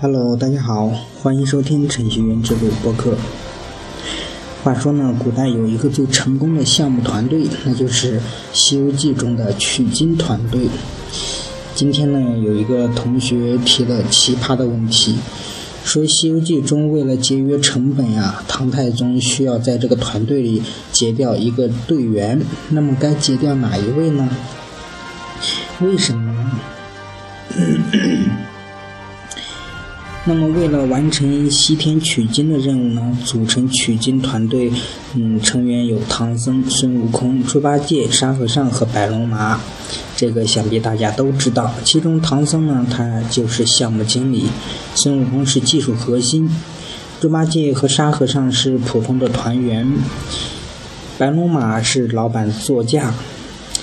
Hello，大家好，欢迎收听程序员之路播客。话说呢，古代有一个最成功的项目团队，那就是《西游记》中的取经团队。今天呢，有一个同学提了奇葩的问题，说《西游记》中为了节约成本呀，唐太宗需要在这个团队里截掉一个队员，那么该截掉哪一位呢？为什么呢？那么，为了完成西天取经的任务呢，组成取经团队，嗯，成员有唐僧、孙悟空、猪八戒、沙和尚和白龙马。这个想必大家都知道。其中，唐僧呢，他就是项目经理；孙悟空是技术核心；猪八戒和沙和尚是普通的团员；白龙马是老板座驾。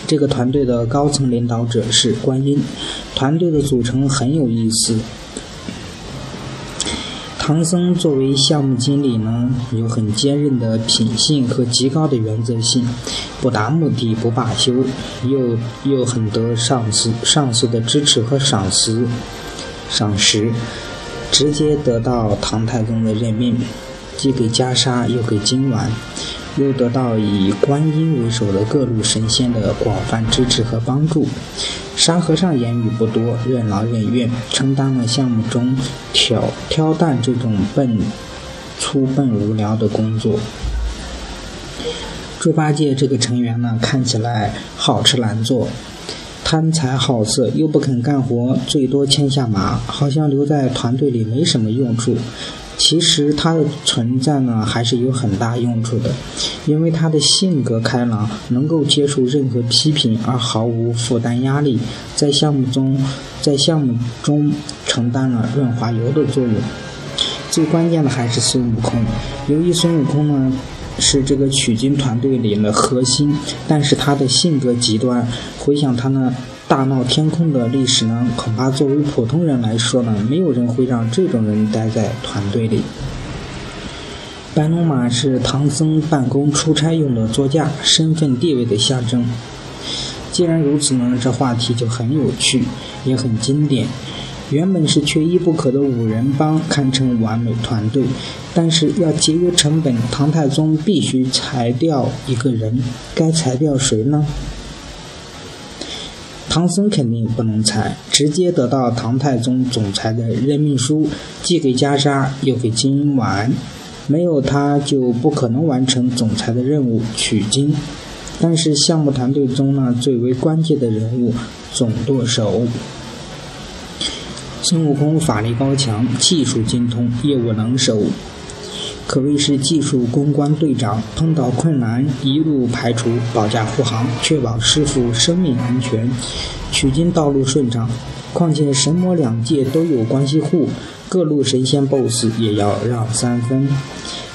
这个团队的高层领导者是观音。团队的组成很有意思。唐僧作为项目经理呢，有很坚韧的品性和极高的原则性，不达目的不罢休，又又很得上司上司的支持和赏识，赏识，直接得到唐太宗的任命，既给袈裟又给金丸，又得到以观音为首的各路神仙的广泛支持和帮助。沙和尚言语不多，任劳任怨，承担了项目中挑挑担这种笨、粗笨无聊的工作。猪八戒这个成员呢，看起来好吃懒做，贪财好色，又不肯干活，最多牵下马，好像留在团队里没什么用处。其实他的存在呢，还是有很大用处的，因为他的性格开朗，能够接受任何批评而毫无负担压力，在项目中，在项目中承担了润滑油的作用。最关键的还是孙悟空，由于孙悟空呢是这个取经团队里的核心，但是他的性格极端，回想他呢。大闹天空的历史呢，恐怕作为普通人来说呢，没有人会让这种人待在团队里。白龙马是唐僧办公出差用的座驾，身份地位的象征。既然如此呢，这话题就很有趣，也很经典。原本是缺一不可的五人帮，堪称完美团队，但是要节约成本，唐太宗必须裁掉一个人，该裁掉谁呢？唐僧肯定不能裁，直接得到唐太宗总裁的任命书，既给袈裟又给金丸，没有他就不可能完成总裁的任务取经。但是项目团队中呢，最为关键的人物总舵手孙悟空法力高强，技术精通，业务能手。可谓是技术攻关队长，碰到困难一路排除，保驾护航，确保师傅生命安全，取经道路顺畅。况且神魔两界都有关系户，各路神仙 BOSS 也要让三分。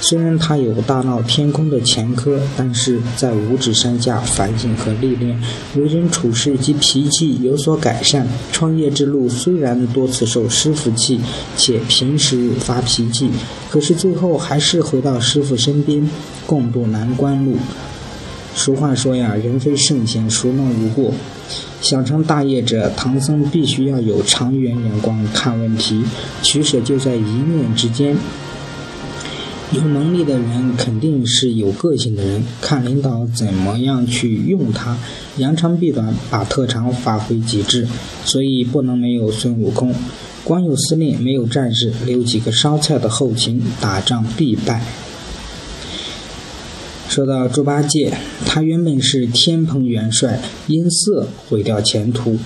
虽然他有大闹天宫的前科，但是在五指山下反省和历练，为人处事及脾气有所改善。创业之路虽然多次受师傅气，且平时发脾气，可是最后还是回到师傅身边，共度难关路。俗话说呀，人非圣贤，孰能无过？想成大业者，唐僧必须要有长远眼光看问题，取舍就在一念之间。有能力的人肯定是有个性的人，看领导怎么样去用他，扬长避短，把特长发挥极致。所以不能没有孙悟空，光有司令没有战士，留几个烧菜的后勤，打仗必败。说到猪八戒，他原本是天蓬元帅，因色毁掉前途。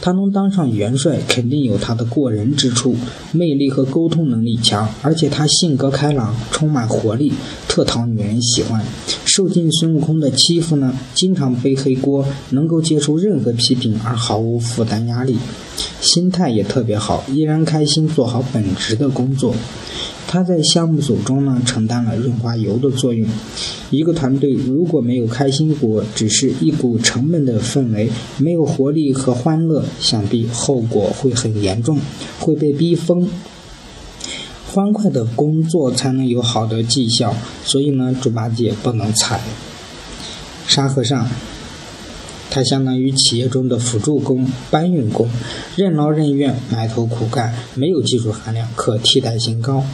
他能当上元帅，肯定有他的过人之处，魅力和沟通能力强，而且他性格开朗，充满活力，特讨女人喜欢。受尽孙悟空的欺负呢，经常背黑锅，能够接受任何批评而毫无负担压力，心态也特别好，依然开心做好本职的工作。他在项目组中呢，承担了润滑油的作用。一个团队如果没有开心果，只是一股沉闷的氛围，没有活力和欢乐，想必后果会很严重，会被逼疯。欢快的工作才能有好的绩效，所以呢，猪八戒不能踩。沙和尚，它相当于企业中的辅助工、搬运工，任劳任怨、埋头苦干，没有技术含量，可替代性高。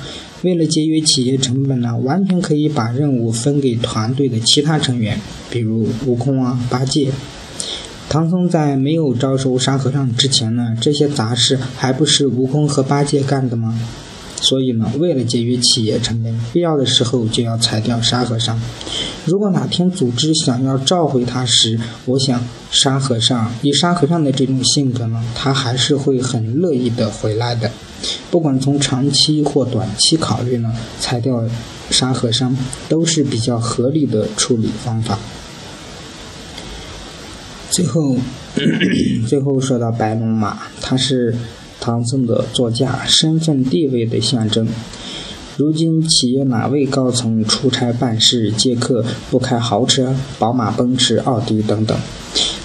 为了节约企业成本呢，完全可以把任务分给团队的其他成员，比如悟空啊、八戒。唐僧在没有招收沙和尚之前呢，这些杂事还不是悟空和八戒干的吗？所以呢，为了节约企业成本，必要的时候就要裁掉沙和尚。如果哪天组织想要召回他时，我想沙和尚以沙和尚的这种性格呢，他还是会很乐意的回来的。不管从长期或短期考虑呢，裁掉沙和尚都是比较合理的处理方法。最后，最后说到白龙马，它是。唐僧的座驾，身份地位的象征。如今企业哪位高层出差办事接客不开豪车、宝马、奔驰、奥迪等等？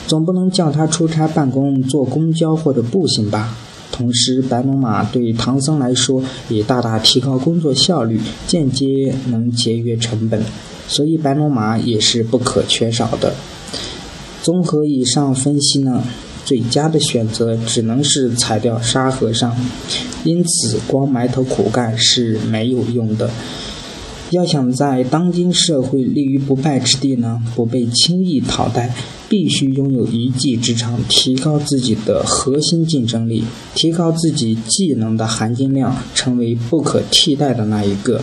总不能叫他出差办公坐公交或者步行吧？同时，白龙马对唐僧来说也大大提高工作效率，间接能节约成本，所以白龙马也是不可缺少的。综合以上分析呢？最佳的选择只能是踩掉沙和尚，因此光埋头苦干是没有用的。要想在当今社会立于不败之地呢，不被轻易淘汰，必须拥有一技之长，提高自己的核心竞争力，提高自己技能的含金量，成为不可替代的那一个。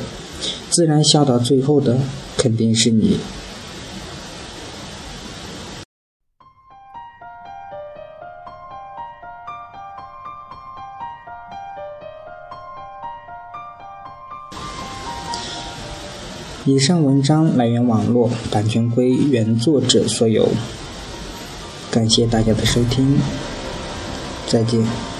自然笑到最后的肯定是你。以上文章来源网络，版权归原作者所有。感谢大家的收听，再见。